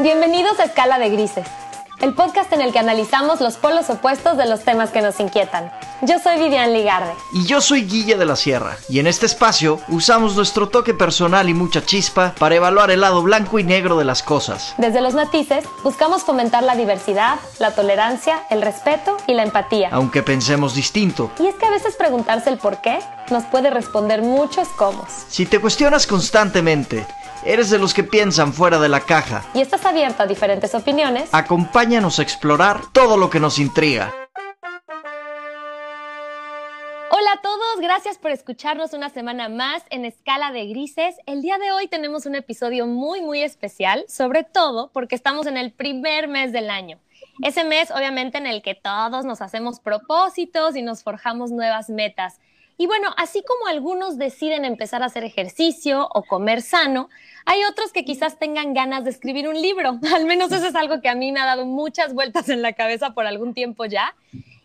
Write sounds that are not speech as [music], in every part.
Bienvenidos a Escala de Grises, el podcast en el que analizamos los polos opuestos de los temas que nos inquietan. Yo soy Vivian Ligarde. Y yo soy Guille de la Sierra. Y en este espacio usamos nuestro toque personal y mucha chispa para evaluar el lado blanco y negro de las cosas. Desde los matices, buscamos fomentar la diversidad, la tolerancia, el respeto y la empatía. Aunque pensemos distinto. Y es que a veces preguntarse el por qué nos puede responder muchos cómo. Si te cuestionas constantemente, eres de los que piensan fuera de la caja. Y estás abierto a diferentes opiniones. Acompáñanos a explorar todo lo que nos intriga. Hola a todos, gracias por escucharnos una semana más en Escala de Grises. El día de hoy tenemos un episodio muy, muy especial, sobre todo porque estamos en el primer mes del año. Ese mes, obviamente, en el que todos nos hacemos propósitos y nos forjamos nuevas metas. Y bueno, así como algunos deciden empezar a hacer ejercicio o comer sano, hay otros que quizás tengan ganas de escribir un libro. [laughs] Al menos eso es algo que a mí me ha dado muchas vueltas en la cabeza por algún tiempo ya.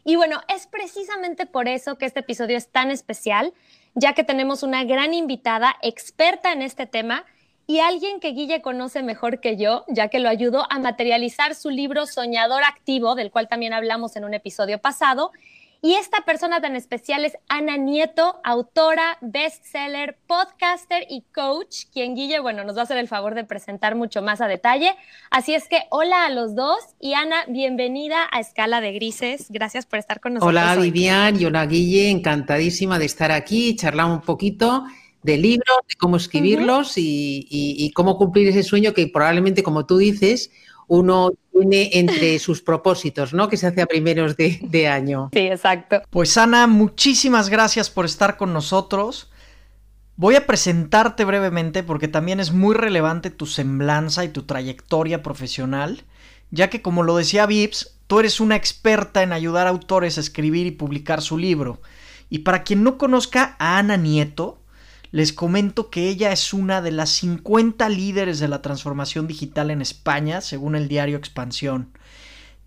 Y bueno, es precisamente por eso que este episodio es tan especial, ya que tenemos una gran invitada experta en este tema y alguien que Guille conoce mejor que yo, ya que lo ayudó a materializar su libro Soñador Activo, del cual también hablamos en un episodio pasado, y esta persona tan especial es Ana Nieto, autora, bestseller, podcaster y coach, quien Guille, bueno, nos va a hacer el favor de presentar mucho más a detalle. Así es que hola a los dos y Ana, bienvenida a Escala de Grises. Gracias por estar con nosotros. Hola Vivian y hola Guille, encantadísima de estar aquí, charlar un poquito de libros, de cómo escribirlos y, y cómo cumplir ese sueño que probablemente, como tú dices, uno tiene entre sus propósitos, ¿no? Que se hace a primeros de, año. Sí, exacto. Pues Ana, muchísimas gracias por estar con nosotros. Voy a presentarte brevemente porque también es muy relevante tu semblanza y tu trayectoria profesional, ya que como lo decía Vips, tú eres una experta en ayudar a autores a escribir y publicar su libro. Y para quien no conozca a Ana Nieto, les comento que ella es una de las 50 líderes de la transformación digital en España, según el diario Expansión.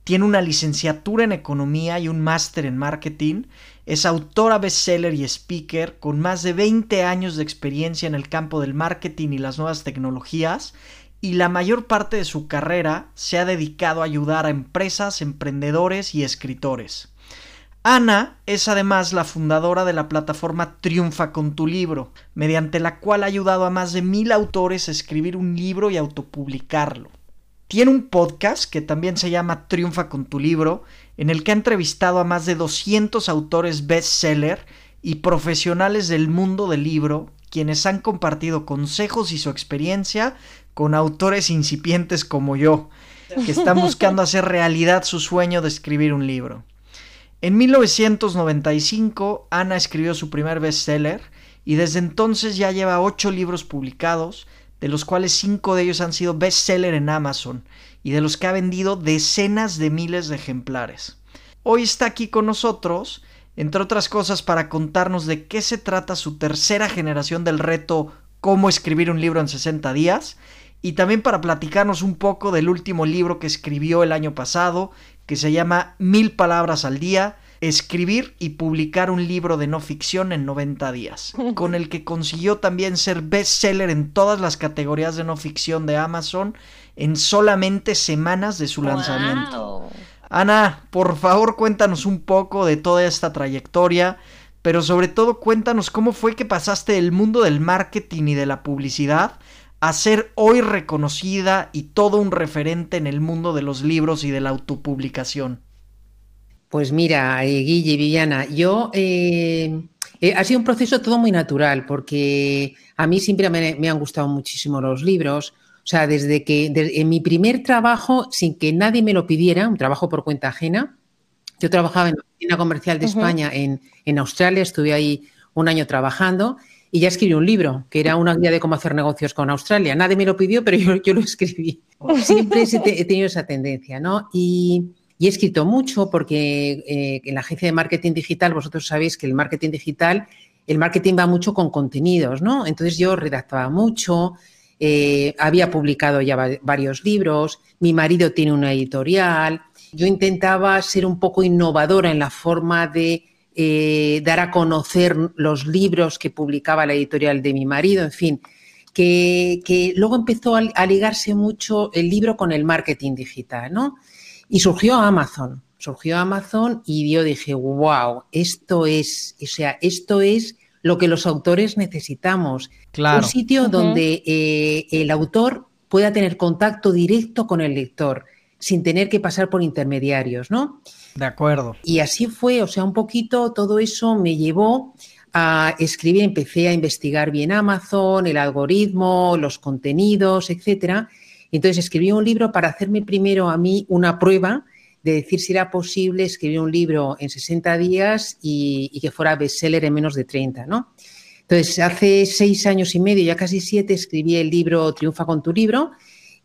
Tiene una licenciatura en economía y un máster en marketing. Es autora bestseller y speaker con más de 20 años de experiencia en el campo del marketing y las nuevas tecnologías y la mayor parte de su carrera se ha dedicado a ayudar a empresas, emprendedores y escritores. Ana es además la fundadora de la plataforma Triunfa con tu libro, mediante la cual ha ayudado a más de mil autores a escribir un libro y autopublicarlo. Tiene un podcast que también se llama Triunfa con tu libro, en el que ha entrevistado a más de 200 autores bestseller y profesionales del mundo del libro, quienes han compartido consejos y su experiencia con autores incipientes como yo, que están buscando [laughs] hacer realidad su sueño de escribir un libro. En 1995, Ana escribió su primer bestseller y desde entonces ya lleva ocho libros publicados, de los cuales cinco de ellos han sido bestseller en Amazon y de los que ha vendido decenas de miles de ejemplares. Hoy está aquí con nosotros, entre otras cosas, para contarnos de qué se trata su tercera generación del reto Cómo escribir un libro en 60 días y también para platicarnos un poco del último libro que escribió el año pasado que se llama Mil Palabras al Día, escribir y publicar un libro de no ficción en 90 días, [laughs] con el que consiguió también ser bestseller en todas las categorías de no ficción de Amazon en solamente semanas de su lanzamiento. Ana, por favor cuéntanos un poco de toda esta trayectoria, pero sobre todo cuéntanos cómo fue que pasaste del mundo del marketing y de la publicidad a ser hoy reconocida y todo un referente en el mundo de los libros y de la autopublicación? Pues mira, eh, Guille y Viviana, yo eh, eh, ha sido un proceso todo muy natural porque a mí siempre me, han gustado muchísimo los libros. O sea, desde que en mi primer trabajo, sin que nadie me lo pidiera, un trabajo por cuenta ajena, yo trabajaba en la oficina comercial de España en, en Australia, estuve ahí un año trabajando y ya escribí un libro, que era una guía de cómo hacer negocios con Australia. Nadie me lo pidió, pero yo, lo escribí. Siempre he tenido esa tendencia, ¿no? Y, he escrito mucho porque eh, en la agencia de marketing digital, vosotros sabéis que el marketing digital, el marketing va mucho con contenidos, ¿no? Entonces yo redactaba mucho, eh, había publicado ya varios libros, mi marido tiene una editorial, yo intentaba ser un poco innovadora en la forma de eh, dar a conocer los libros que publicaba la editorial de mi marido, en fin. que, luego empezó a, ligarse mucho el libro con el marketing digital, ¿no? Y surgió Amazon, surgió Amazon y yo dije, wow, esto es, o sea, esto es lo que los autores necesitamos. Un sitio donde eh, el autor pueda tener contacto directo con el lector sin tener que pasar por intermediarios, ¿no? De acuerdo. Y así fue, o sea, un poquito todo eso me llevó a escribir, empecé a investigar bien Amazon, el algoritmo, los contenidos, etcétera. Entonces escribí un libro para hacerme primero a mí una prueba de decir si era posible escribir un libro en 60 días y, que fuera bestseller en menos de 30, ¿no? Entonces, hace seis años y medio, ya casi siete, escribí el libro Triunfa con tu libro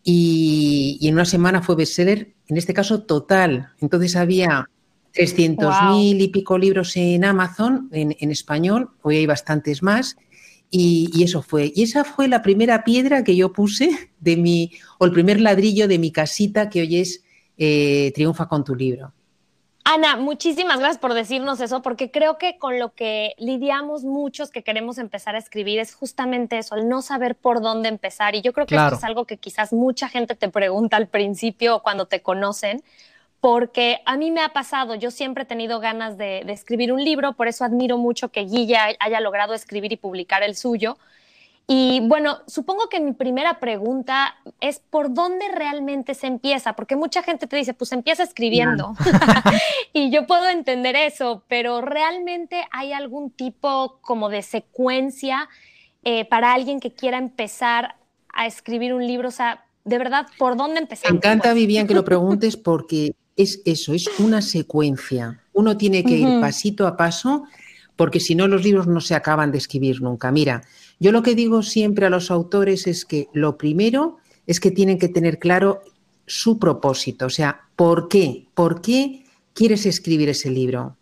y, en una semana fue bestseller, en este caso total. Entonces había 300.000 y pico libros en Amazon, en, español, hoy hay bastantes más. Y, eso fue. Y esa fue la primera piedra que yo puse de mi, o el primer ladrillo de mi casita que hoy es eh, Triunfa con tu libro. Ana, muchísimas gracias por decirnos eso, porque creo que con lo que lidiamos muchos que queremos empezar a escribir es justamente eso, el no saber por dónde empezar. Y yo creo que esto es algo que quizás mucha gente te pregunta al principio cuando te conocen, porque a mí me ha pasado, yo siempre he tenido ganas de, escribir un libro, por eso admiro mucho que Guilla haya logrado escribir y publicar el suyo. Y bueno, supongo que mi primera pregunta es por dónde realmente se empieza, porque mucha gente te dice, pues empieza escribiendo. [laughs] y yo puedo entender eso, pero realmente hay algún tipo como de secuencia eh, para alguien que quiera empezar a escribir un libro, o sea, de verdad, ¿por dónde empezar? Me encanta, Vivian, que lo [laughs] preguntes porque es eso, es una secuencia. Uno tiene que ir pasito a paso porque si no los libros no se acaban de escribir nunca. Mira, yo lo que digo siempre a los autores es que lo primero es que tienen que tener claro su propósito, o sea, ¿por qué? ¿Por qué quieres escribir ese libro?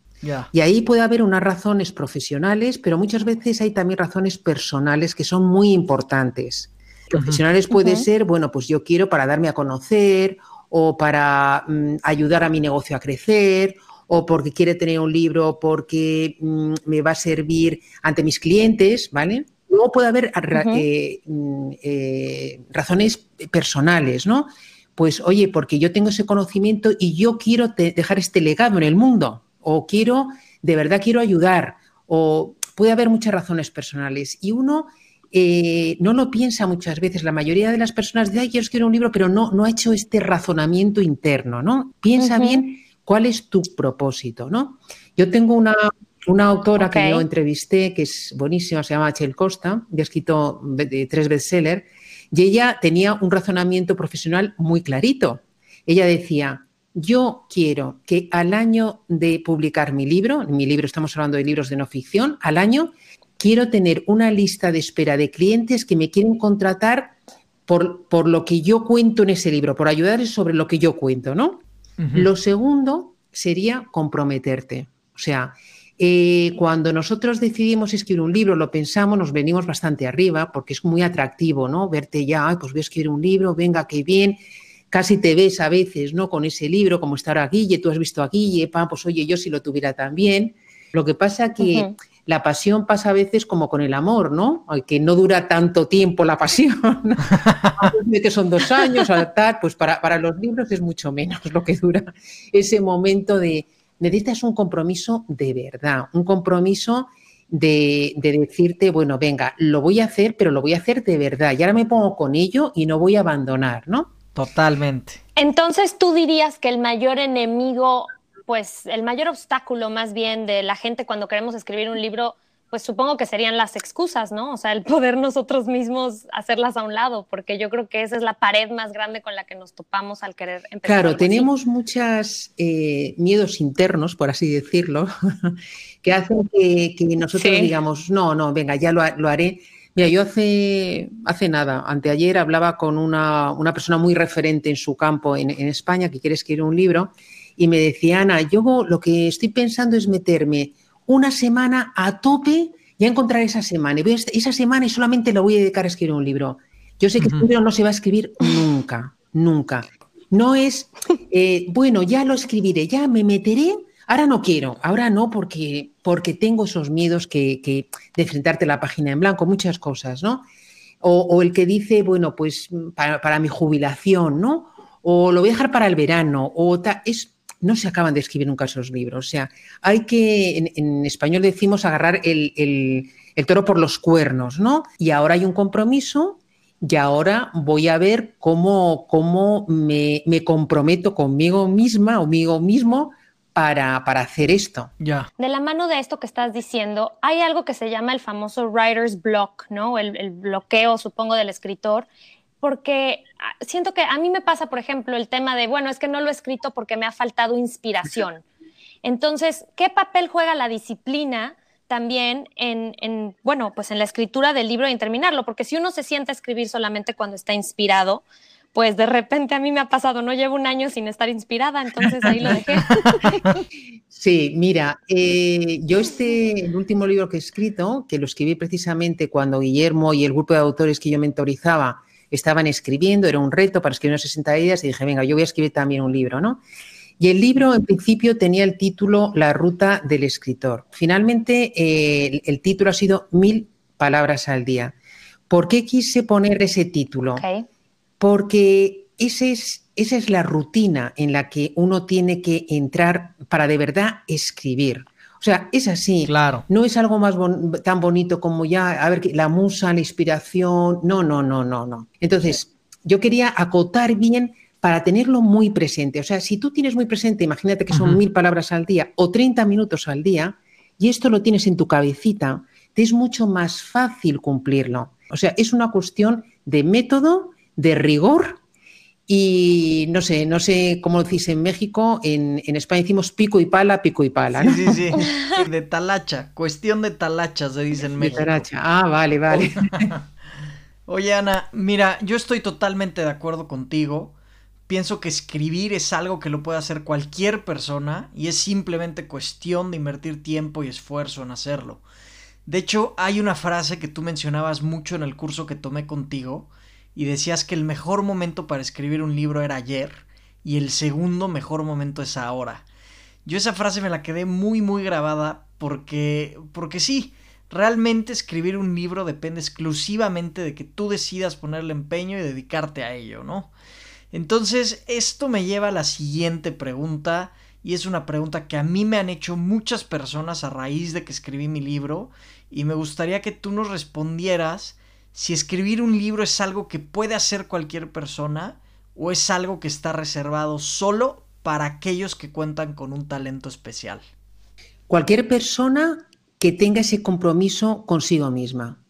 Y ahí puede haber unas razones profesionales, pero muchas veces hay también razones personales que son muy importantes. Profesionales puede ser, bueno, pues yo quiero para darme a conocer o para mm, ayudar a mi negocio a crecer o porque quiere tener un libro porque mm, me va a servir ante mis clientes, ¿vale? Luego puede haber eh, mm, eh, razones personales, ¿no? Pues, oye, porque yo tengo ese conocimiento y yo quiero dejar este legado en el mundo, o quiero, de verdad quiero ayudar, o puede haber muchas razones personales. Y uno eh, no lo piensa muchas veces. La mayoría de las personas dice, ay, quiero escribir un libro, pero no, no ha hecho este razonamiento interno, ¿no? Piensa bien cuál es tu propósito, ¿no? Yo tengo una, una autora que yo entrevisté, que es buenísima, se llama Chel Costa, y ha escrito tres bestsellers, y ella tenía un razonamiento profesional muy clarito. Ella decía, yo quiero que al año de publicar mi libro, en mi libro estamos hablando de libros de no ficción, al año quiero tener una lista de espera de clientes que me quieren contratar por, por lo que yo cuento en ese libro, por ayudarles sobre lo que yo cuento, ¿no? Lo segundo sería comprometerte. O sea, eh, cuando nosotros decidimos escribir un libro, lo pensamos, nos venimos bastante arriba porque es muy atractivo, ¿no? Verte ya, Ay, pues voy a escribir un libro, venga, qué bien. Casi te ves a veces, ¿no? Con ese libro, como está ahora Guille, tú has visto a Guille, pa, pues oye, yo si lo tuviera también. Lo que pasa que la pasión pasa a veces como con el amor, ¿no? Que no dura tanto tiempo la pasión. [laughs] que son dos años, tal, pues para, para los libros es mucho menos lo que dura ese momento de, necesitas un compromiso de verdad, un compromiso de, decirte, bueno, venga, lo voy a hacer, pero lo voy a hacer de verdad. Y ahora me pongo con ello y no voy a abandonar, ¿no? Totalmente. Entonces tú dirías que el mayor enemigo, pues el mayor obstáculo más bien de la gente cuando queremos escribir un libro pues supongo que serían las excusas, ¿no? O sea, el poder nosotros mismos hacerlas a un lado, porque yo creo que esa es la pared más grande con la que nos topamos al querer empezar. Claro, tenemos muchos eh, miedos internos, por así decirlo, [laughs] que hacen que, nosotros digamos, no, no, venga, ya lo, haré. Mira, yo hace, hace nada, anteayer, hablaba con una, persona muy referente en su campo en, en España que quiere escribir un libro y me decía, Ana, yo lo que estoy pensando es meterme una semana a tope y a encontrar esa semana. Y esa semana y solamente lo voy a dedicar a escribir un libro. Yo sé que uh libro no se va a escribir nunca, nunca. No es, eh, bueno, ya lo escribiré, ya me meteré. Ahora no quiero, ahora no porque, porque tengo esos miedos que, que de enfrentarte a la página en blanco, muchas cosas, ¿no? O, el que dice, bueno, pues para, mi jubilación, ¿no? O lo voy a dejar para el verano, o es, no se acaban de escribir nunca esos libros. O sea, hay que, en, español decimos agarrar el, el, toro por los cuernos, ¿no? Y ahora hay un compromiso y ahora voy a ver cómo, cómo me, me, comprometo conmigo misma, o conmigo mismo, para, hacer esto. Ya. De la mano de esto que estás diciendo, hay algo que se llama el famoso writer's block, ¿no? El, el bloqueo, supongo, del escritor, porque siento que a mí me pasa, por ejemplo, el tema de, bueno, es que no lo he escrito porque me ha faltado inspiración. Entonces, ¿qué papel juega la disciplina? también en, en, bueno, pues en la escritura del libro y en terminarlo, porque si uno se sienta a escribir solamente cuando está inspirado, pues de repente a mí me ha pasado, no llevo un año sin estar inspirada, entonces ahí lo dejé. [laughs] Sí, mira, eh, yo este, el último libro que he escrito, que lo escribí precisamente cuando Guillermo y el grupo de autores que yo mentorizaba estaban escribiendo, era un reto para escribir unas 60 días y dije, venga, yo voy a escribir también un libro, ¿no? Y el libro, en principio, tenía el título La ruta del escritor. Finalmente, eh, el, título ha sido Mil palabras al día. ¿Por qué quise poner ese título? porque esa es la rutina en la que uno tiene que entrar para de verdad escribir. O sea, es así. Claro. No es algo más tan bonito como ya, a ver, la musa, la inspiración. No, no, no, no, no. Entonces, yo quería acotar bien para tenerlo muy presente. O sea, si tú tienes muy presente, imagínate que son mil palabras al día o 30 minutos al día, y esto lo tienes en tu cabecita, te es mucho más fácil cumplirlo. O sea, es una cuestión de método de rigor y no sé, no sé cómo decís en México, en, España decimos pico y pala, pico y pala. Sí, sí, sí, de talacha, cuestión de talacha se dice en México. Ah, vale, vale. [laughs] Oye, Ana, mira, yo estoy totalmente de acuerdo contigo. Pienso que escribir es algo que lo puede hacer cualquier persona y es simplemente cuestión de invertir tiempo y esfuerzo en hacerlo. De hecho, hay una frase que tú mencionabas mucho en el curso que tomé contigo, y decías que el mejor momento para escribir un libro era ayer y el segundo mejor momento es ahora. Yo esa frase me la quedé muy muy grabada porque porque sí, realmente escribir un libro depende exclusivamente de que tú decidas ponerle empeño y dedicarte a ello, ¿no? Entonces, esto me lleva a la siguiente pregunta y es una pregunta que a mí me han hecho muchas personas a raíz de que escribí mi libro y me gustaría que tú nos respondieras si escribir un libro es algo que puede hacer cualquier persona o es algo que está reservado solo para aquellos que cuentan con un talento especial. Cualquier persona que tenga ese compromiso consigo misma.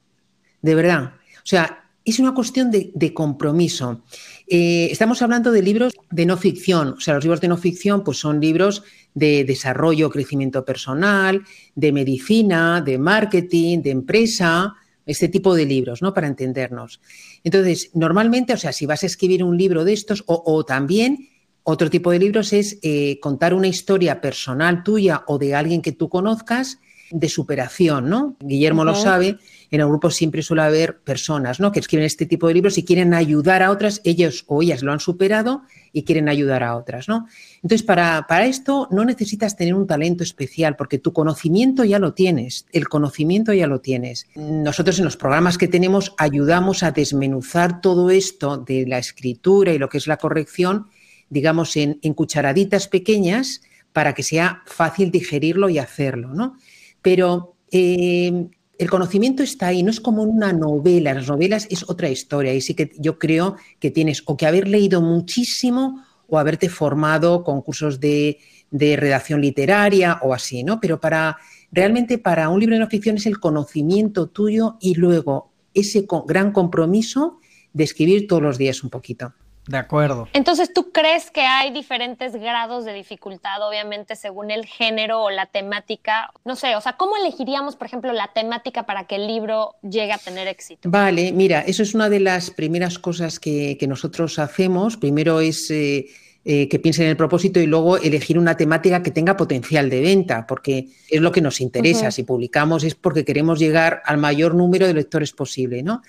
De verdad. O sea, es una cuestión de, compromiso. Eh, estamos hablando de libros de no ficción. O sea, los libros de no ficción pues son libros de desarrollo, crecimiento personal, de medicina, de marketing, de empresa, este tipo de libros, ¿no? Para entendernos. Entonces, normalmente, o sea, si vas a escribir un libro de estos, o, también otro tipo de libros es eh, contar una historia personal tuya o de alguien que tú conozcas de superación, ¿no? Guillermo lo sabe, en el grupo siempre suele haber personas, ¿no? Que escriben este tipo de libros y quieren ayudar a otras, ellos o ellas lo han superado y quieren ayudar a otras, ¿no? Entonces, para, para esto no necesitas tener un talento especial, porque tu conocimiento ya lo tienes, el conocimiento ya lo tienes. Nosotros en los programas que tenemos ayudamos a desmenuzar todo esto de la escritura y lo que es la corrección, digamos, en, en cucharaditas pequeñas para que sea fácil digerirlo y hacerlo, ¿no? Pero eh, el conocimiento está ahí, no es como una novela, las novelas es otra historia y sí que yo creo que tienes o que haber leído muchísimo o haberte formado con cursos de, redacción literaria o así, ¿no? Pero para realmente para un libro de no ficción es el conocimiento tuyo y luego ese gran compromiso de escribir todos los días un poquito. De acuerdo. Entonces, ¿tú crees que hay diferentes grados de dificultad, obviamente, según el género o la temática? No sé, o sea, ¿cómo elegiríamos, por ejemplo, la temática para que el libro llegue a tener éxito? Vale, mira, eso es una de las primeras cosas que, nosotros hacemos. Primero es... Eh, eh, que piensen en el propósito y luego elegir una temática que tenga potencial de venta, porque es lo que nos interesa. Si publicamos es porque queremos llegar al mayor número de lectores posible, ¿no?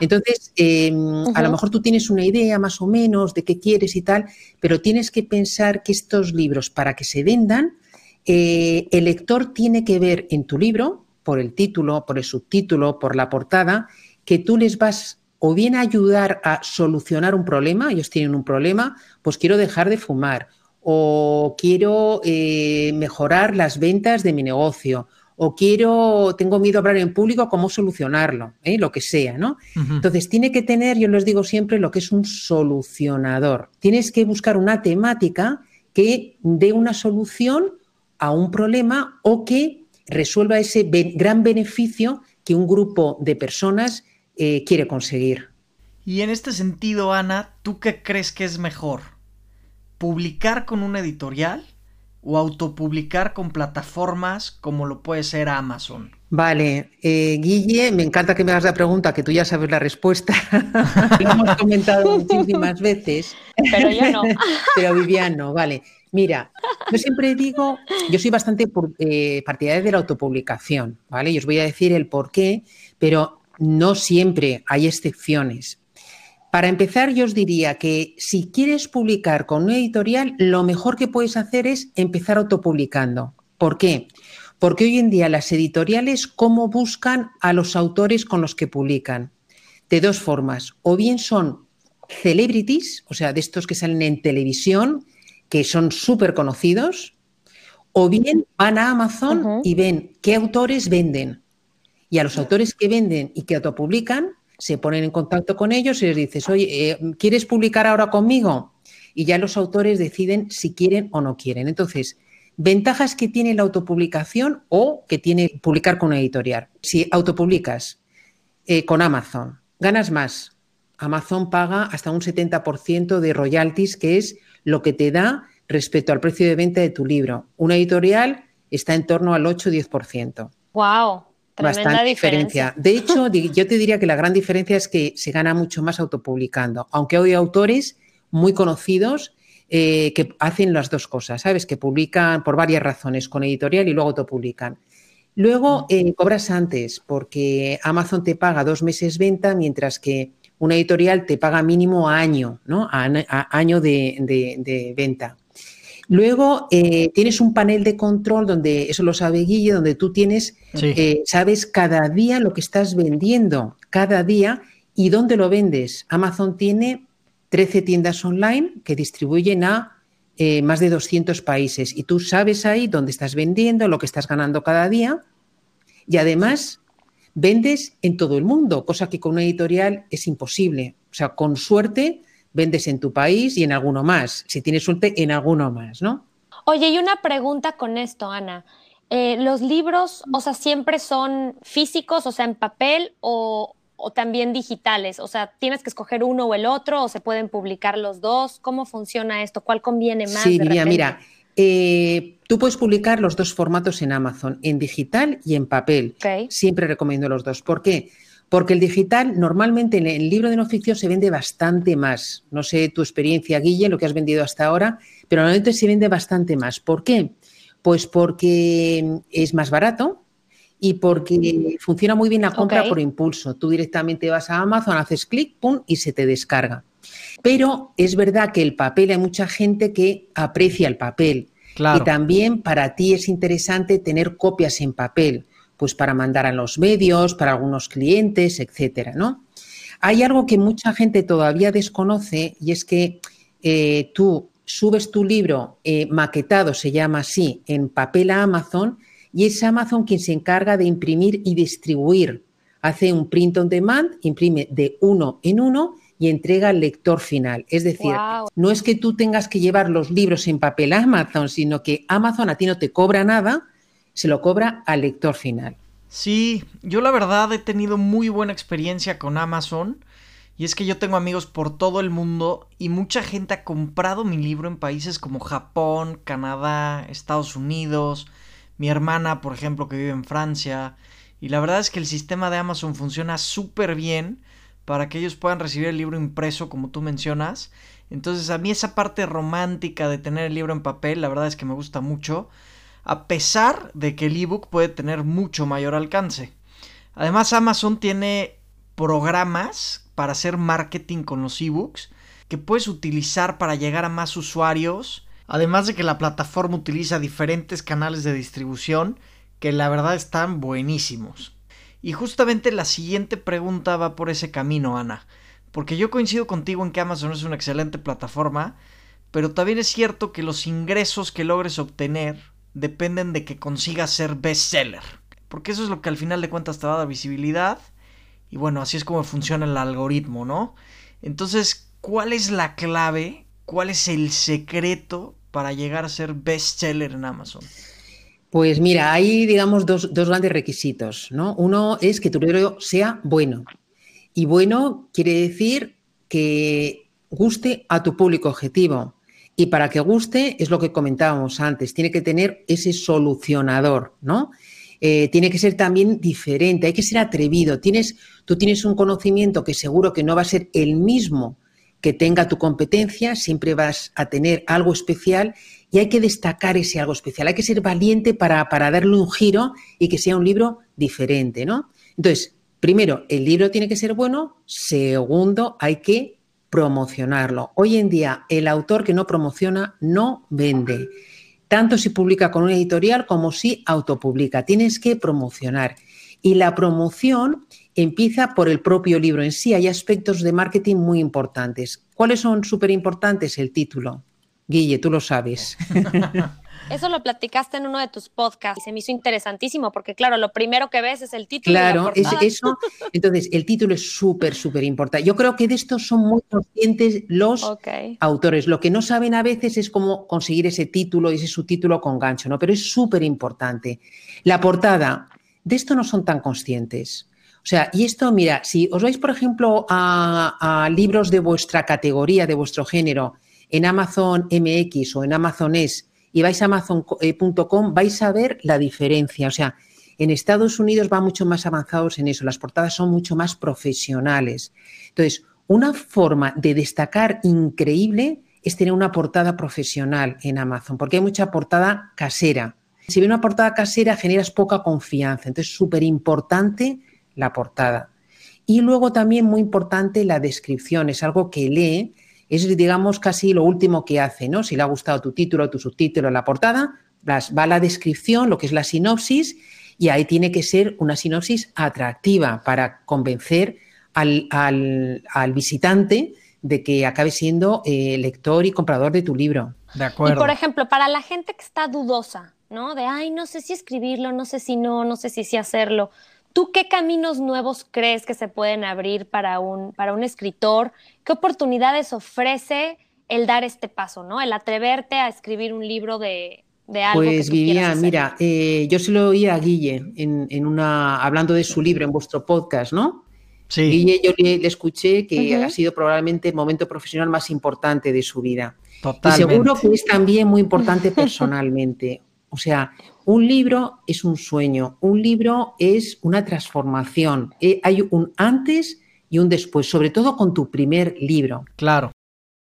Entonces, em, a lo mejor tú tienes una idea más o menos de qué quieres y tal, pero tienes que pensar que estos libros, para que se vendan, eh, el lector tiene que ver en tu libro, por el título, por el subtítulo, por la portada, que tú les vas o bien ayudar a solucionar un problema, ellos tienen un problema, pues quiero dejar de fumar, o quiero eh, mejorar las ventas de mi negocio, o quiero, tengo miedo a hablar en público, cómo solucionarlo, ¿eh? lo que sea, ¿no? Entonces, tiene que tener, yo les digo siempre, lo que es un solucionador. Tienes que buscar una temática que dé una solución a un problema o que resuelva ese gran beneficio que un grupo de personas eh, quiere conseguir. Y en este sentido, Ana, ¿tú qué crees que es mejor? ¿Publicar con una editorial o autopublicar con plataformas como lo puede ser Amazon? Vale, eh, Guille, me encanta que me hagas la pregunta, que tú ya sabes la respuesta. [laughs] lo hemos comentado [laughs] muchísimas veces. Pero yo no. [laughs] Pero Vivian no, vale. Mira, yo siempre digo, yo soy bastante eh, partidaria de la autopublicación, ¿vale? Y os voy a decir el por qué, pero no siempre hay excepciones. Para empezar, yo os diría que si quieres publicar con una editorial, lo mejor que puedes hacer es empezar autopublicando. ¿Por qué? Porque hoy en día las editoriales, ¿cómo buscan a los autores con los que publican? De dos formas. O bien son celebrities, o sea, de estos que salen en televisión, que son súper conocidos, o bien van a Amazon y ven qué autores venden. Y a los autores que venden y que autopublican, se ponen en contacto con ellos y les dices, oye, eh, ¿quieres publicar ahora conmigo? Y ya los autores deciden si quieren o no quieren. Entonces, ventajas que tiene la autopublicación o que tiene publicar con una editorial. Si autopublicas eh, con Amazon, ganas más. Amazon paga hasta un 70% de royalties, que es lo que te da respecto al precio de venta de tu libro. Una editorial está en torno al 8-10%. ¡Wow! Bastante diferencia. De hecho, yo te diría que la gran diferencia es que se gana mucho más autopublicando, aunque hay autores muy conocidos eh, que hacen las dos cosas, ¿sabes? Que publican por varias razones, con editorial y luego autopublican. Luego eh, cobras antes, porque Amazon te paga dos meses venta, mientras que una editorial te paga mínimo año, ¿no? A, año de, venta. Luego eh, tienes un panel de control donde, eso lo sabe Guille, donde tú tienes, eh, sabes cada día lo que estás vendiendo, cada día y dónde lo vendes. Amazon tiene 13 tiendas online que distribuyen a eh, más de 200 países y tú sabes ahí dónde estás vendiendo, lo que estás ganando cada día y además vendes en todo el mundo, cosa que con una editorial es imposible. O sea, con suerte vendes en tu país y en alguno más. Si tienes suerte, en alguno más, ¿no? Oye, y una pregunta con esto, Ana. Eh, ¿Los libros, o sea, siempre son físicos, o sea, en papel o, también digitales? O sea, ¿tienes que escoger uno o el otro o se pueden publicar los dos? ¿Cómo funciona esto? ¿Cuál conviene más? Sí, mira, eh, tú puedes publicar los dos formatos en Amazon, en digital y en papel. Siempre recomiendo los dos. ¿Por qué? Porque el digital normalmente en el libro de no ficción se vende bastante más. No sé tu experiencia, Guille, lo que has vendido hasta ahora, pero normalmente se vende bastante más. ¿Por qué? Pues porque es más barato y porque funciona muy bien la compra por impulso. Tú directamente vas a Amazon, haces clic, pum, y se te descarga. Pero es verdad que el papel, hay mucha gente que aprecia el papel. Y también para ti es interesante tener copias en papel, pues para mandar a los medios, para algunos clientes, etcétera, ¿no? Hay algo que mucha gente todavía desconoce y es que eh, tú subes tu libro eh, maquetado, se llama así, en papel a Amazon y es Amazon quien se encarga de imprimir y distribuir. Hace un print on demand, imprime de uno en uno y entrega al lector final. Es decir, no es que tú tengas que llevar los libros en papel a Amazon, sino que Amazon a ti no te cobra nada, se lo cobra al lector final. Sí, yo la verdad he tenido muy buena experiencia con Amazon. Y es que yo tengo amigos por todo el mundo y mucha gente ha comprado mi libro en países como Japón, Canadá, Estados Unidos, mi hermana, por ejemplo, que vive en Francia. Y la verdad es que el sistema de Amazon funciona súper bien para que ellos puedan recibir el libro impreso como tú mencionas. Entonces a mí esa parte romántica de tener el libro en papel, la verdad es que me gusta mucho, a pesar de que el ebook puede tener mucho mayor alcance. Además Amazon tiene programas para hacer marketing con los ebooks que puedes utilizar para llegar a más usuarios, además de que la plataforma utiliza diferentes canales de distribución que la verdad están buenísimos. Y justamente la siguiente pregunta va por ese camino, Ana. Porque yo coincido contigo en que Amazon es una excelente plataforma, pero también es cierto que los ingresos que logres obtener dependen de que consigas ser bestseller. Porque eso es lo que al final de cuentas te va a dar visibilidad. Y bueno, así es como funciona el algoritmo, ¿no? Entonces, ¿cuál es la clave? ¿Cuál es el secreto para llegar a ser bestseller en Amazon? Pues mira, hay, digamos, dos, dos, grandes requisitos, ¿no? Uno es que tu libro sea bueno. Y bueno quiere decir que guste a tu público objetivo. Y para que guste, es lo que comentábamos antes, tiene que tener ese solucionador, ¿no? Eh, tiene que ser también diferente, hay que ser atrevido. Tienes, tú tienes un conocimiento que seguro que no va a ser el mismo que tenga tu competencia, siempre vas a tener algo especial y hay que destacar ese algo especial. Hay que ser valiente para, para darle un giro y que sea un libro diferente, ¿no? Entonces, primero, el libro tiene que ser bueno. Segundo, hay que promocionarlo. Hoy en día, el autor que no promociona no vende. Tanto si publica con una editorial como si autopublica. Tienes que promocionar. Y la promoción empieza por el propio libro en sí. Hay aspectos de marketing muy importantes. ¿Cuáles son súper importantes? El título. Guille, tú lo sabes. [laughs] Eso lo platicaste en uno de tus podcasts y se me hizo interesantísimo porque, claro, lo primero que ves es el título. Claro, es eso. Entonces, el título es súper, súper importante. Yo creo que de esto son muy conscientes los autores. Lo que no saben a veces es cómo conseguir ese título y ese subtítulo con gancho, ¿no? Pero es súper importante. La portada, de esto no son tan conscientes. O sea, y esto, mira, si os vais, por ejemplo, a, a libros de vuestra categoría, de vuestro género, en Amazon MX o en Amazon S, y vais a amazon.com, vais a ver la diferencia. O sea, en Estados Unidos va mucho más avanzados en eso, las portadas son mucho más profesionales. Entonces, una forma de destacar increíble es tener una portada profesional en Amazon, porque hay mucha portada casera. Si ves una portada casera, generas poca confianza. Entonces, súper importante la portada. Y luego también muy importante la descripción, es algo que lee es, digamos, casi lo último que hace, ¿no? Si le ha gustado tu título, tu subtítulo, la portada, va a la descripción, lo que es la sinopsis, y ahí tiene que ser una sinopsis atractiva para convencer al, visitante de que acabe siendo eh, lector y comprador de tu libro. De acuerdo. Y por ejemplo, para la gente que está dudosa, ¿no? De, ay, no sé si escribirlo, no sé si no, no sé si sí hacerlo. ¿Tú qué caminos nuevos crees que se pueden abrir para un, para un escritor? ¿Qué oportunidades ofrece el dar este paso, ¿no? El atreverte a escribir un libro de, de algo pues Vivian, mira, eh, yo se lo oí a Guille en, una, hablando de su libro en vuestro podcast, ¿no? Sí. Guille, yo le, escuché que ha sido probablemente el momento profesional más importante de su vida. Totalmente. Y seguro que es también muy importante [laughs] personalmente. O sea, un libro es un sueño, un libro es una transformación. Eh, hay un antes y un después, sobre todo con tu primer libro. Claro.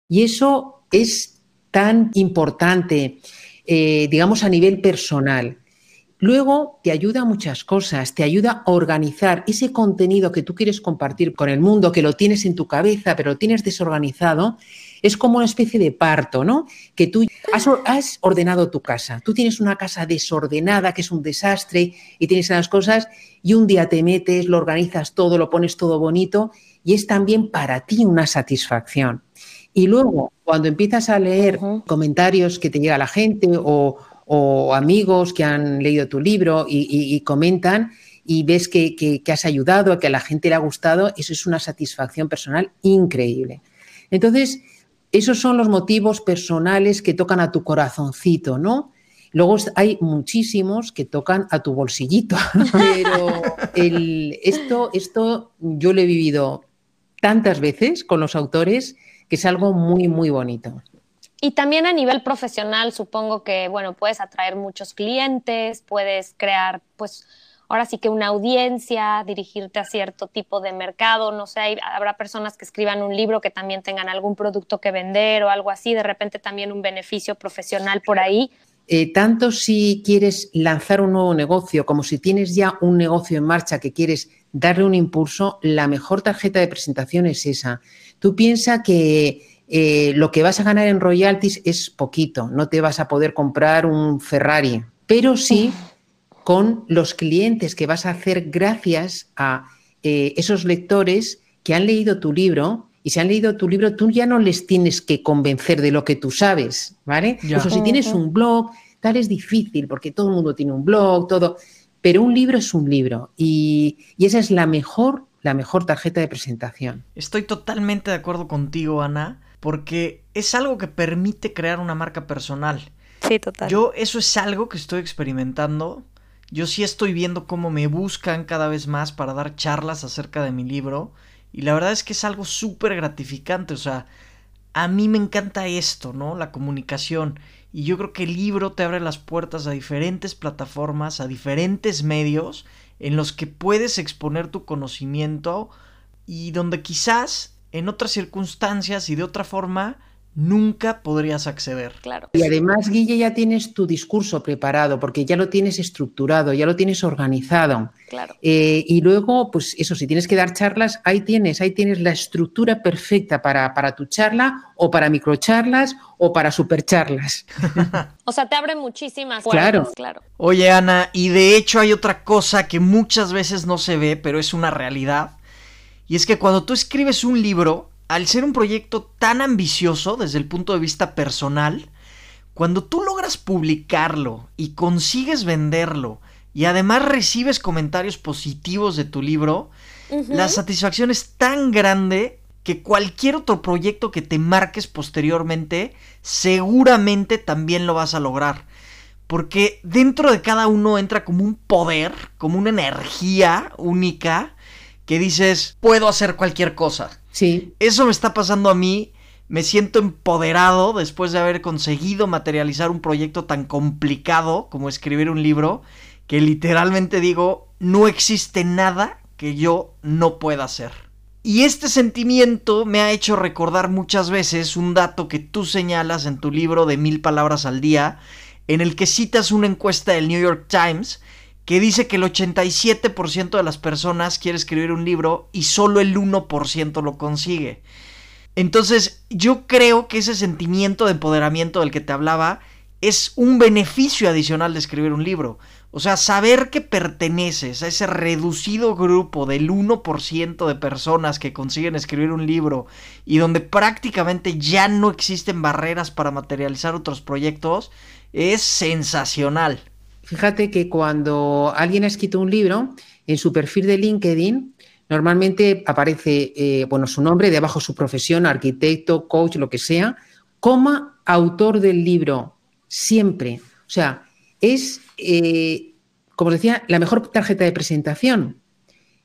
Y eso es tan importante, eh, digamos, a nivel personal. Luego te ayuda a muchas cosas, te ayuda a organizar ese contenido que tú quieres compartir con el mundo, que lo tienes en tu cabeza, pero lo tienes desorganizado. Es como una especie de parto, ¿no? Que tú has, ordenado tu casa. Tú tienes una casa desordenada, que es un desastre, y tienes las cosas, y un día te metes, lo organizas todo, lo pones todo bonito, y es también para ti una satisfacción. Y luego, cuando empiezas a leer comentarios que te llega la gente o, o amigos que han leído tu libro y, comentan y ves que, has ayudado, que a la gente le ha gustado, eso es una satisfacción personal increíble. Entonces, esos son los motivos personales que tocan a tu corazoncito, ¿no? Luego hay muchísimos que tocan a tu bolsillito, [laughs] pero esto, esto yo lo he vivido tantas veces con los autores que es algo muy, muy bonito. Y también a nivel profesional, supongo que, bueno, puedes atraer muchos clientes, puedes crear, pues, ahora sí que una audiencia, dirigirte a cierto tipo de mercado, no sé, habrá personas que escriban un libro que también tengan algún producto que vender o algo así, de repente también un beneficio profesional por ahí. Eh, tanto si quieres lanzar un nuevo negocio como si tienes ya un negocio en marcha que quieres darle un impulso, la mejor tarjeta de presentación es esa. Tú piensas que eh, lo que vas a ganar en royalties es poquito, no te vas a poder comprar un Ferrari, pero sí con los clientes que vas a hacer gracias a eh, esos lectores que han leído tu libro y si han leído tu libro, tú ya no les tienes que convencer de lo que tú sabes, ¿vale? Incluso si tienes un blog, tal es difícil porque todo el mundo tiene un blog, todo, pero un libro es un libro y, y esa es la mejor, la mejor tarjeta de presentación. Estoy totalmente de acuerdo contigo, Ana, porque es algo que permite crear una marca personal. Sí, total. Yo eso es algo que estoy experimentando. Yo sí estoy viendo cómo me buscan cada vez más para dar charlas acerca de mi libro y la verdad es que es algo súper gratificante, o sea, a mí me encanta esto, ¿no? La comunicación. Y yo creo que el libro te abre las puertas a diferentes plataformas, a diferentes medios en los que puedes exponer tu conocimiento y donde quizás en otras circunstancias y de otra forma nunca podrías acceder. Claro. Y además, Guille, ya tienes tu discurso preparado, porque ya lo tienes estructurado, ya lo tienes organizado. Claro. Eh, y luego, pues eso, si tienes que dar charlas, ahí tienes, ahí tienes la estructura perfecta para, para tu charla, o para microcharlas, o para supercharlas. [laughs] o sea, te abre muchísimas puertas, claro. claro. Oye, Ana, y de hecho hay otra cosa que muchas veces no se ve, pero es una realidad. Y es que cuando tú escribes un libro, al ser un proyecto tan ambicioso desde el punto de vista personal, cuando tú logras publicarlo y consigues venderlo y además recibes comentarios positivos de tu libro, la satisfacción es tan grande que cualquier otro proyecto que te marques posteriormente, seguramente también lo vas a lograr. Porque dentro de cada uno entra como un poder, como una energía única, que dices, puedo hacer cualquier cosa. Sí. Eso me está pasando a mí. Me siento empoderado después de haber conseguido materializar un proyecto tan complicado como escribir un libro, que literalmente digo, no existe nada que yo no pueda hacer. Y este sentimiento me ha hecho recordar muchas veces un dato que tú señalas en tu libro de mil palabras al día, en el que citas una encuesta del New York Times que dice que el 87% de las personas quiere escribir un libro y solo el 1% lo consigue. Entonces yo creo que ese sentimiento de empoderamiento del que te hablaba es un beneficio adicional de escribir un libro. O sea, saber que perteneces a ese reducido grupo del 1% de personas que consiguen escribir un libro y donde prácticamente ya no existen barreras para materializar otros proyectos es sensacional. Fíjate que cuando alguien ha escrito un libro, en su perfil de LinkedIn, normalmente aparece eh, bueno, su nombre, debajo su profesión, arquitecto, coach, lo que sea, coma autor del libro, siempre. O sea, es, eh, como decía, la mejor tarjeta de presentación.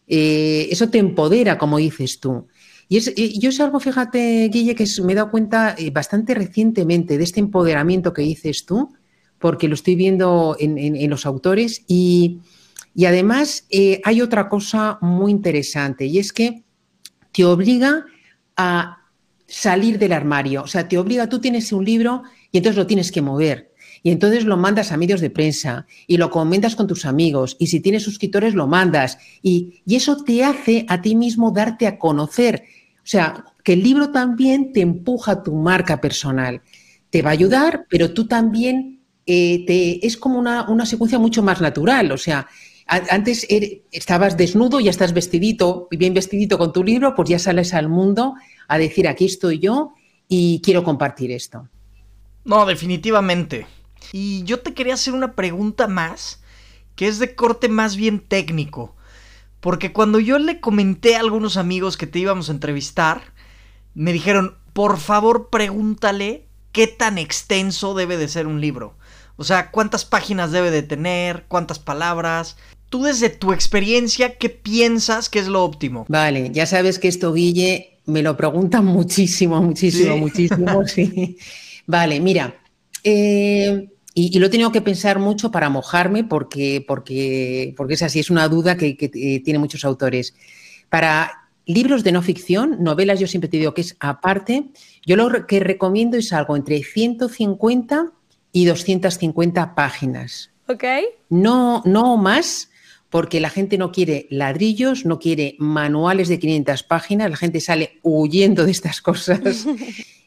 Eh, eso te empodera, como dices tú. Y yo es algo, fíjate, Guille, que me he dado cuenta bastante recientemente de este empoderamiento que dices tú, porque lo estoy viendo en, los autores y, además eh, hay otra cosa muy interesante y es que te obliga a salir del armario, o sea, te obliga, tú tienes un libro y entonces lo tienes que mover. Y entonces lo mandas a medios de prensa y lo comentas con tus amigos y si tienes suscriptores lo mandas y, y eso te hace a ti mismo darte a conocer. O sea, que el libro también te empuja tu marca personal. Te va a ayudar, pero tú también eh, es como una, secuencia mucho más natural. O sea, antes estabas desnudo, ya estás vestidito, bien vestidito con tu libro, pues ya sales al mundo a decir, aquí estoy yo y quiero compartir esto. No, definitivamente. Y yo te quería hacer una pregunta más, que es de corte más bien técnico. Porque cuando yo le comenté a algunos amigos que te íbamos a entrevistar, me dijeron, por favor pregúntale qué tan extenso debe de ser un libro. O sea, cuántas páginas debe de tener, cuántas palabras. Tú desde tu experiencia, ¿qué piensas que es lo óptimo? Vale, ya sabes que esto, Guille, me lo preguntan [laughs] muchísimo, muchísimo, muchísimo. [laughs] Sí. Vale, mira, eh, y, lo he tenido que pensar mucho para mojarme porque, porque, porque es así, es una duda que, que eh, tiene muchos autores. Para libros de no ficción, novelas, yo siempre te digo que es aparte, yo lo que recomiendo es algo entre 150 y 250 páginas. Ok. No, no más, porque la gente no quiere ladrillos, no quiere manuales de 500 páginas, la gente sale huyendo de estas cosas. [laughs]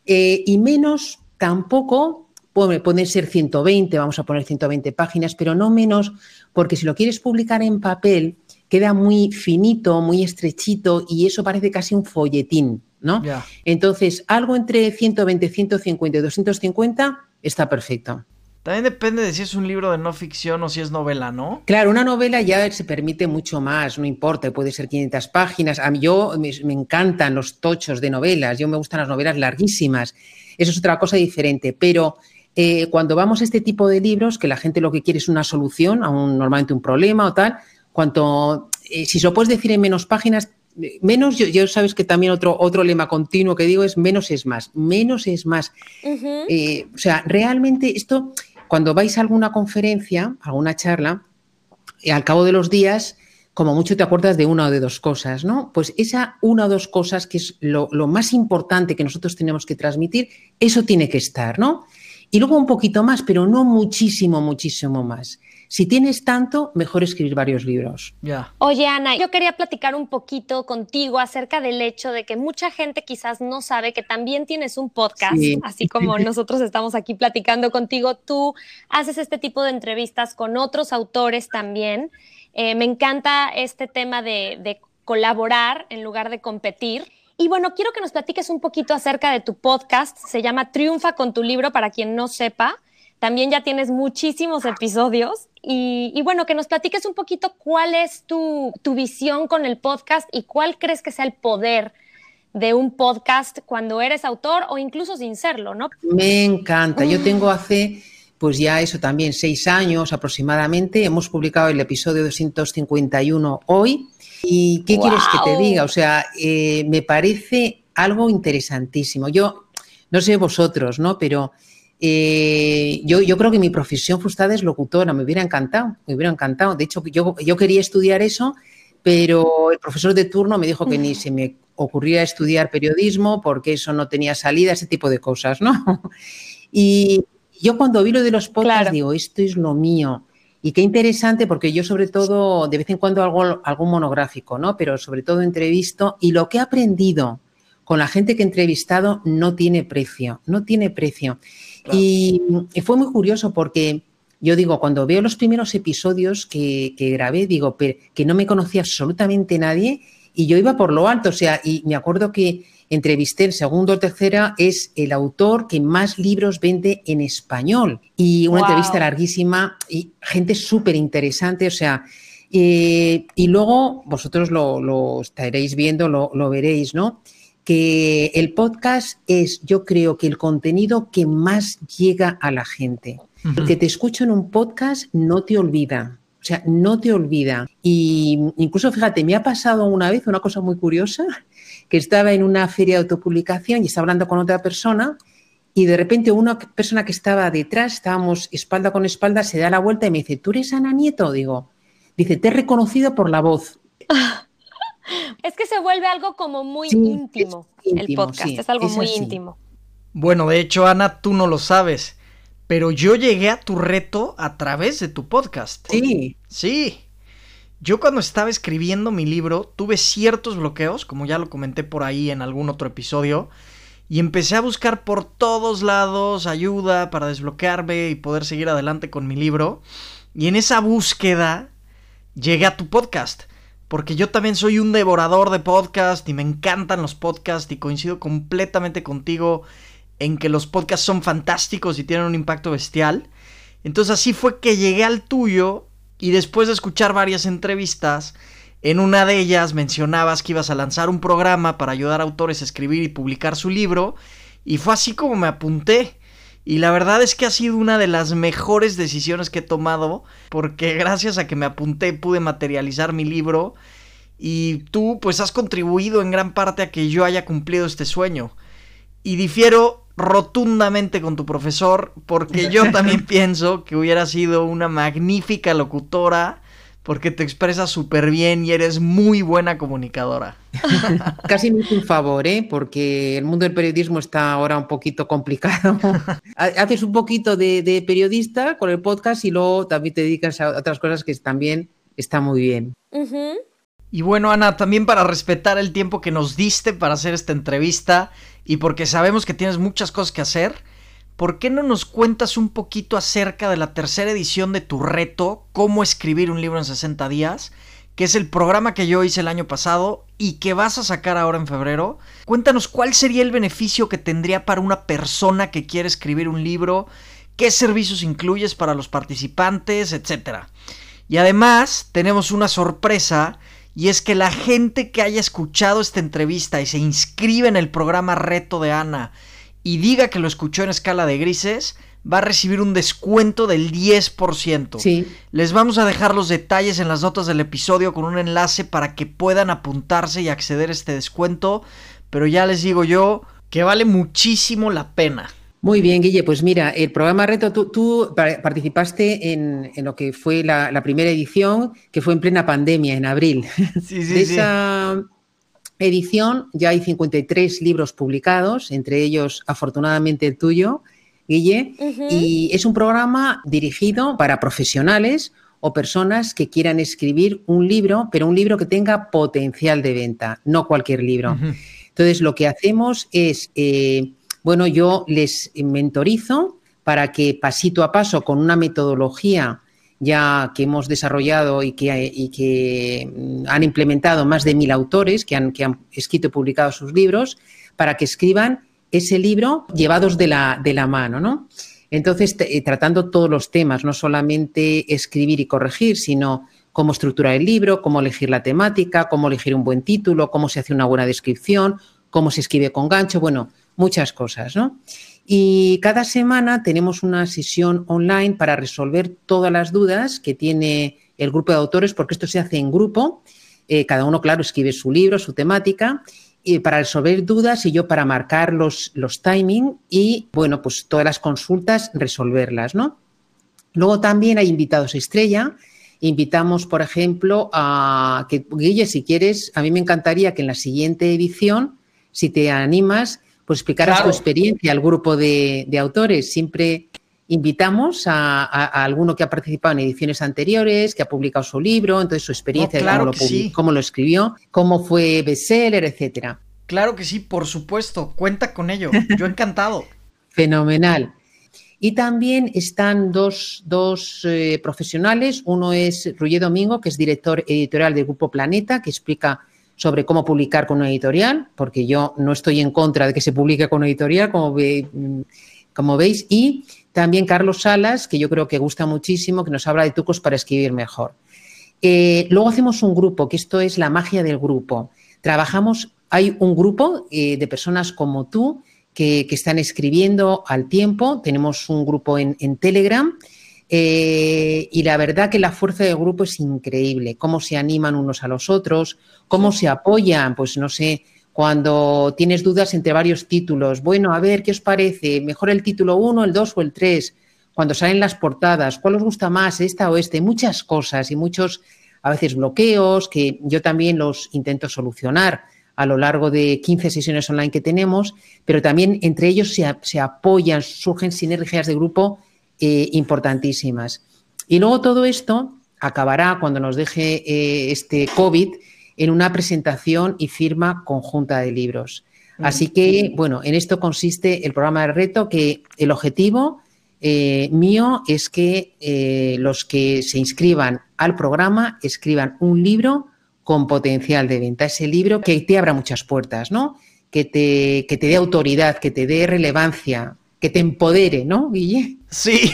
Eh, y menos tampoco pueden ser 120, vamos a poner 120 páginas, pero no menos, porque si lo quieres publicar en papel, queda muy finito, muy estrechito y eso parece casi un folletín, ¿no? Entonces, algo entre 120, 150 y 250 está perfecto. También depende de si es un libro de no ficción o si es novela, ¿no? Claro, una novela ya se permite mucho más, no importa, puede ser 500 páginas. A mí yo me, encantan los tochos de novelas, yo me gustan las novelas larguísimas. Eso es otra cosa diferente, pero eh, cuando vamos a este tipo de libros, que la gente lo que quiere es una solución a un, normalmente un problema o tal, cuanto, eh, si se lo puedes decir en menos páginas, menos, yo, sabes que también otro, otro lema continuo que digo es menos es más, menos es más. Eh, o sea, realmente esto cuando vais a alguna conferencia, a alguna charla, y al cabo de los días, como mucho te acuerdas de una o de dos cosas, ¿no? Pues esa una o dos cosas que es lo, lo más importante que nosotros tenemos que transmitir, eso tiene que estar, ¿no? Y luego un poquito más, pero no muchísimo, muchísimo más. Si tienes tanto, mejor escribir varios libros. Ya. Oye, Ana, yo quería platicar un poquito contigo acerca del hecho de que mucha gente quizás no sabe que también tienes un podcast, así como [laughs] nosotros estamos aquí platicando contigo. Tú haces este tipo de entrevistas con otros autores también. Eh, me encanta este tema de, de colaborar en lugar de competir. Y bueno, quiero que nos platiques un poquito acerca de tu podcast. Se llama Triunfa con tu libro, para quien no sepa. También ya tienes muchísimos episodios y, bueno, que nos platiques un poquito cuál es tu, visión con el podcast y cuál crees que sea el poder de un podcast cuando eres autor o incluso sin serlo, ¿no? Me encanta. Yo tengo hace, pues ya eso también, seis años aproximadamente. Hemos publicado el episodio 251 hoy. ¿Y qué quieres que te diga? O sea, eh, me parece algo interesantísimo. Yo, no sé vosotros, ¿no? Pero eh, yo, yo, creo que mi profesión frustrada es locutora, me hubiera encantado, me hubiera encantado. De hecho, yo, yo quería estudiar eso, pero el profesor de turno me dijo que ni se me ocurría estudiar periodismo porque eso no tenía salida, ese tipo de cosas, ¿no? [laughs] Y yo cuando vi lo de los podcasts digo, esto es lo mío. Y qué interesante porque yo sobre todo, de vez en cuando hago algún monográfico, ¿no? Pero sobre todo entrevisto y lo que he aprendido con la gente que he entrevistado no tiene precio, no tiene precio. Y, fue muy curioso porque yo digo, cuando veo los primeros episodios que, grabé, digo, que no me conocía absolutamente nadie y yo iba por lo alto, o sea, y me acuerdo que entrevisté en segundo o tercera, es el autor que más libros vende en español. Y una entrevista larguísima y gente súper interesante, o sea, eh, y luego vosotros lo, estaréis viendo, lo, lo veréis, ¿no? Que el podcast es, yo creo que el contenido que más llega a la gente. El que te escucha en un podcast no te olvida. O sea, no te olvida. Y incluso, fíjate, me ha pasado una vez una cosa muy curiosa, que estaba en una feria de autopublicación y estaba hablando con otra persona y de repente una persona que estaba detrás, estábamos espalda con espalda, se da la vuelta y me dice, ¿tú eres Ana Nieto? Digo, dice, te he reconocido por la voz. [laughs] Es que se vuelve algo como muy íntimo, el podcast, es algo muy íntimo. Bueno, de hecho, Ana, tú no lo sabes, pero yo llegué a tu reto a través de tu podcast. Sí. Sí. Yo cuando estaba escribiendo mi libro tuve ciertos bloqueos, como ya lo comenté por ahí en algún otro episodio, y empecé a buscar por todos lados ayuda para desbloquearme y poder seguir adelante con mi libro. Y en esa búsqueda llegué a tu podcast porque yo también soy un devorador de podcast y me encantan los podcasts y coincido completamente contigo en que los podcasts son fantásticos y tienen un impacto bestial. Entonces así fue que llegué al tuyo y después de escuchar varias entrevistas, en una de ellas mencionabas que ibas a lanzar un programa para ayudar a autores a escribir y publicar su libro y fue así como me apunté. Y la verdad es que ha sido una de las mejores decisiones que he tomado, porque gracias a que me apunté pude materializar mi libro y tú pues has contribuido en gran parte a que yo haya cumplido este sueño. Y difiero rotundamente con tu profesor, porque yo [laughs] también pienso que hubiera sido una magnífica locutora porque te expresas súper bien y eres muy buena comunicadora. [laughs] Casi me hizo un favor, ¿eh? porque el mundo del periodismo está ahora un poquito complicado. [laughs] Haces un poquito de, periodista con el podcast y luego también te dedicas a otras cosas que también está muy bien. Y bueno, Ana, también para respetar el tiempo que nos diste para hacer esta entrevista y porque sabemos que tienes muchas cosas que hacer, ¿por qué no nos cuentas un poquito acerca de la tercera edición de tu reto, cómo escribir un libro en 60 días? que es el programa que yo hice el año pasado y que vas a sacar ahora en febrero. Cuéntanos cuál sería el beneficio que tendría para una persona que quiere escribir un libro, qué servicios incluyes para los participantes, etc. Y además tenemos una sorpresa y es que la gente que haya escuchado esta entrevista y se inscribe en el programa Reto de Ana y diga que lo escuchó en escala de grises, va a recibir un descuento del 10%. Sí. Les vamos a dejar los detalles en las notas del episodio con un enlace para que puedan apuntarse y acceder a este descuento. Pero ya les digo yo que vale muchísimo la pena. Muy bien, Guille. Pues mira, el programa Reto, tú, participaste en, lo que fue la, primera edición, que fue en plena pandemia, en abril. Sí, sí, de esa edición ya hay 53 libros publicados, entre ellos, afortunadamente, el tuyo. Guille, y es un programa dirigido para profesionales o personas que quieran escribir un libro, pero un libro que tenga potencial de venta, no cualquier libro. Entonces, lo que hacemos es, eh, bueno, yo les mentorizo para que pasito a paso, con una metodología ya que hemos desarrollado y que, mm, han implementado más de mil autores que han, que han escrito y publicado sus libros, para que escriban ese libro llevados de la, de la mano, ¿no? Entonces, eh, tratando todos los temas, no solamente escribir y corregir, sino cómo estructurar el libro, cómo elegir la temática, cómo elegir un buen título, cómo se hace una buena descripción, cómo se escribe con gancho, bueno, muchas cosas, ¿no? Y cada semana tenemos una sesión online para resolver todas las dudas que tiene el grupo de autores, porque esto se hace en grupo. Eh, cada uno, claro, escribe su libro, su temática, para resolver dudas y yo para marcar los, los timing y, bueno, pues todas las consultas resolverlas, ¿no? Luego también hay invitados estrella. Invitamos, por ejemplo, a que, Guille, si quieres, a mí me encantaría que en la siguiente edición, si te animas, pues explicaras tu experiencia al grupo de, autores. Siempre invitamos a, alguno que ha participado en ediciones anteriores, que ha publicado su libro, entonces su experiencia, de cómo, lo escribió, cómo fue bestseller, etcétera. Claro que sí, por supuesto, cuenta con ello. Yo [laughs] encantado. Fenomenal. Y también están dos, eh, profesionales. Uno es Ruye Domingo, que es director editorial del Grupo Planeta, que explica sobre cómo publicar con una editorial, porque yo no estoy en contra de que se publique con una editorial, como, mm, como veis. Y también Carlos Salas, que yo creo que gusta muchísimo, que nos habla de trucos para escribir mejor. Eh, luego hacemos un grupo, que esto es la magia del grupo. Trabajamos, hay un grupo eh, de personas como tú que, están escribiendo al tiempo. Tenemos un grupo en, Telegram. Eh, y la verdad que la fuerza del grupo es increíble, cómo se animan unos a los otros, cómo se apoyan, pues no sé, cuando tienes dudas entre varios títulos, bueno, a ver, ¿qué os parece? ¿Mejor el título 1, el 2 o el 3? Cuando salen las portadas, ¿cuál os gusta más, esta o este? Muchas cosas y muchos, a veces, bloqueos que yo también los intento solucionar a lo largo de 15 sesiones online que tenemos, pero también entre ellos se, apoyan, surgen sinergias de grupo eh, importantísimas. Y luego todo esto acabará cuando nos deje eh, este COVID en una presentación y firma conjunta de libros. Así que, bueno, en esto consiste el programa de reto, que el objetivo eh, mío es que eh, los que se inscriban al programa escriban un libro con potencial de venta. Ese libro que te abra muchas puertas, ¿no? Que te, que te dé autoridad, que te dé relevancia, que te empodere, ¿no, Guille? Sí.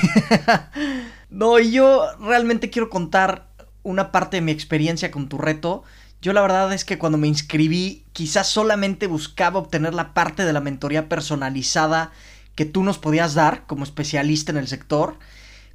[laughs] no, y yo realmente quiero contar una parte de mi experiencia con tu reto yo la verdad es que cuando me inscribí quizás solamente buscaba obtener la parte de la mentoría personalizada que tú nos podías dar como especialista en el sector,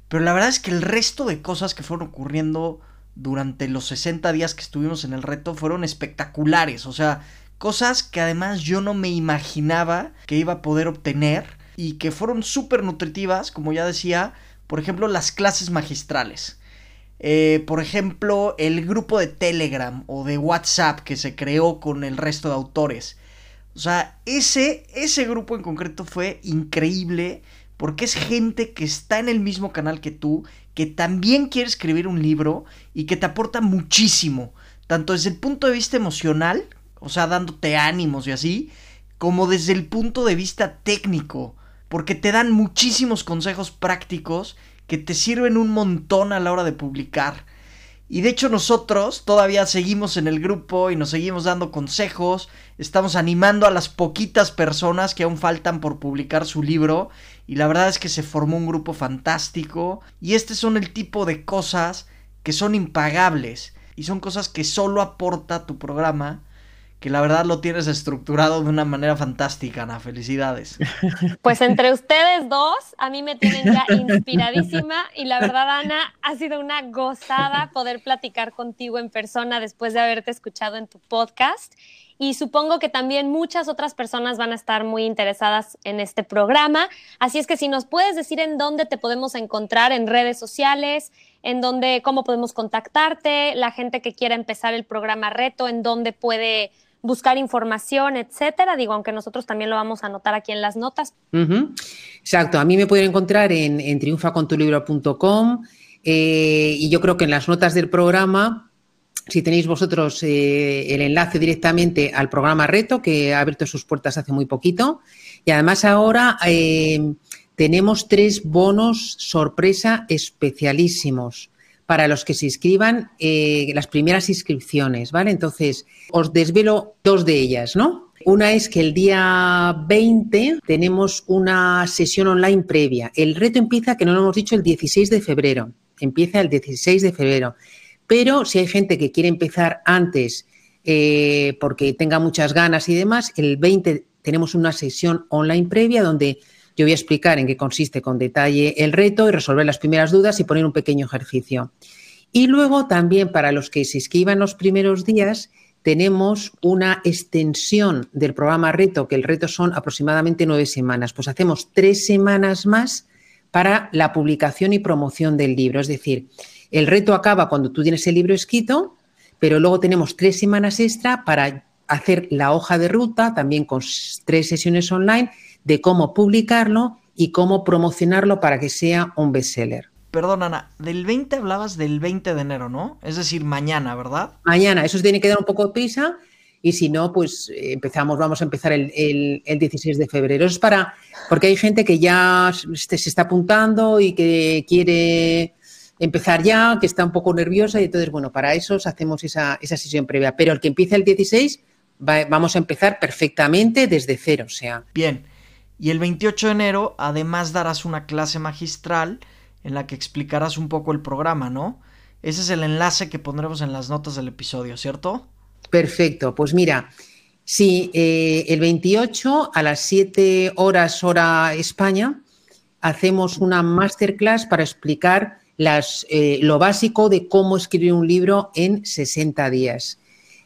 pero la verdad es que el resto de cosas que fueron ocurriendo durante los 60 días que estuvimos en el reto fueron espectaculares, o sea, cosas que además yo no me imaginaba que iba a poder obtener y que fueron súper nutritivas, como ya decía, por ejemplo, las clases magistrales. Eh, por ejemplo, el grupo de Telegram o de WhatsApp que se creó con el resto de autores. O sea, ese, ese grupo en concreto fue increíble porque es gente que está en el mismo canal que tú, que también quiere escribir un libro y que te aporta muchísimo, tanto desde el punto de vista emocional, o sea, dándote ánimos y así, como desde el punto de vista técnico, porque te dan muchísimos consejos prácticos que te sirven un montón a la hora de publicar. Y de hecho nosotros todavía seguimos en el grupo y nos seguimos dando consejos, estamos animando a las poquitas personas que aún faltan por publicar su libro. Y la verdad es que se formó un grupo fantástico. Y este son el tipo de cosas que son impagables. Y son cosas que solo aporta tu programa que la verdad lo tienes estructurado de una manera fantástica, Ana. Felicidades. [laughs] Pues entre ustedes dos, a mí me tienen ya inspiradísima y la verdad, Ana, ha sido una gozada poder platicar contigo en persona después de haberte escuchado en tu podcast. Y supongo que también muchas otras personas van a estar muy interesadas en este programa. Así es que si nos puedes decir en dónde te podemos encontrar en redes sociales, en dónde, cómo podemos contactarte, la gente que quiera empezar el programa Reto, en dónde puede buscar información, etcétera. Digo, aunque nosotros también lo vamos a anotar aquí en las notas. Exacto, a mí me pueden encontrar en, en triunfacontulibro.com eh, y yo creo que en las notas del programa, si tenéis vosotros eh, el enlace directamente al programa Reto, que ha abierto sus puertas hace muy poquito, y además ahora eh, tenemos tres bonos sorpresa especialísimos para los que se inscriban eh, las primeras inscripciones, ¿vale? Entonces, os desvelo dos de ellas, ¿no? Una es que el día 20 tenemos una sesión online previa. El reto empieza, que no lo hemos dicho, el 16 de febrero. Empieza el 16 de febrero. Pero si hay gente que quiere empezar antes eh, porque tenga muchas ganas y demás, el 20 tenemos una sesión online previa donde yo voy a explicar en qué consiste con detalle el reto y resolver las primeras dudas y poner un pequeño ejercicio. Y luego también para los que se inscriban los primeros días, tenemos una extensión del programa reto, que el reto son aproximadamente nueve semanas. Pues hacemos tres semanas más para la publicación y promoción del libro. Es decir, el reto acaba cuando tú tienes el libro escrito, pero luego tenemos tres semanas extra para hacer la hoja de ruta, también con tres sesiones online de cómo publicarlo y cómo promocionarlo para que sea un bestseller. Perdón, Ana, del 20 hablabas del 20 de enero, ¿no? Es decir, mañana, ¿verdad? Mañana, eso tiene que dar un poco de prisa y si no, pues eh, empezamos, vamos a empezar el, 16 de febrero. Eso es para, porque hay gente que ya se, está apuntando y que quiere empezar ya, que está un poco nerviosa y entonces, bueno, para eso hacemos esa, esa sesión previa. Pero el que empiece el 16, vamos a empezar perfectamente desde cero, o sea. Bien. Y el 28 de enero además darás una clase magistral en la que explicarás un poco el programa, ¿no? Ese es el enlace que pondremos en las notas del episodio, ¿cierto? Perfecto, pues mira, sí, eh, el 28 a las 7 horas hora España hacemos una masterclass para explicar las, eh, lo básico de cómo escribir un libro en 60 días.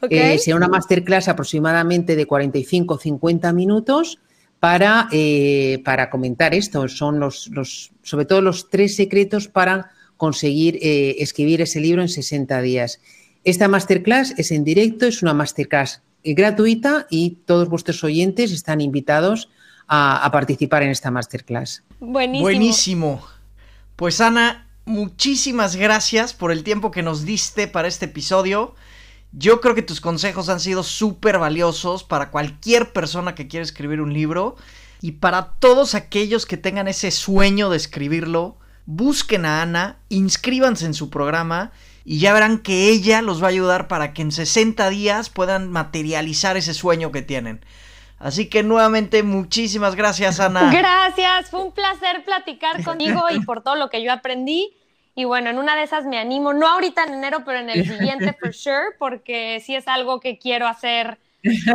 Eh, será una masterclass aproximadamente de 45-50 minutos para, eh, para comentar esto. Son los, los, sobre todo los tres secretos para conseguir eh, escribir ese libro en 60 días. Esta masterclass es en directo, es una masterclass gratuita y todos vuestros oyentes están invitados a, a participar en esta masterclass. Buenísimo. Buenísimo. Pues Ana, muchísimas gracias por el tiempo que nos diste para este episodio. Yo creo que tus consejos han sido súper valiosos para cualquier persona que quiera escribir un libro y para todos aquellos que tengan ese sueño de escribirlo. Busquen a Ana, inscríbanse en su programa y ya verán que ella los va a ayudar para que en 60 días puedan materializar ese sueño que tienen. Así que nuevamente muchísimas gracias Ana. [laughs] Gracias, fue un placer platicar [laughs] contigo y por todo lo que yo aprendí. Y bueno, en una de esas me animo, no ahorita en enero, pero en el [laughs] siguiente for sure, porque sí es algo que quiero hacer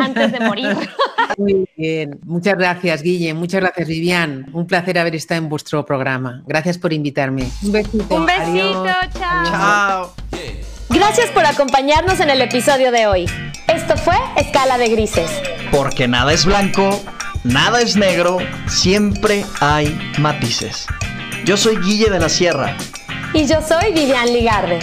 antes de morir. [laughs] Muy bien, muchas gracias Guille, muchas gracias Vivian, un placer haber estado en vuestro programa. Gracias por invitarme. Un besito. Un besito, chao. Chao. Gracias por acompañarnos en el episodio de hoy. Esto fue Escala de Grises. Porque nada es blanco, nada es negro, siempre hay matices. Yo soy Guille de la Sierra y yo soy Vivian Ligarde.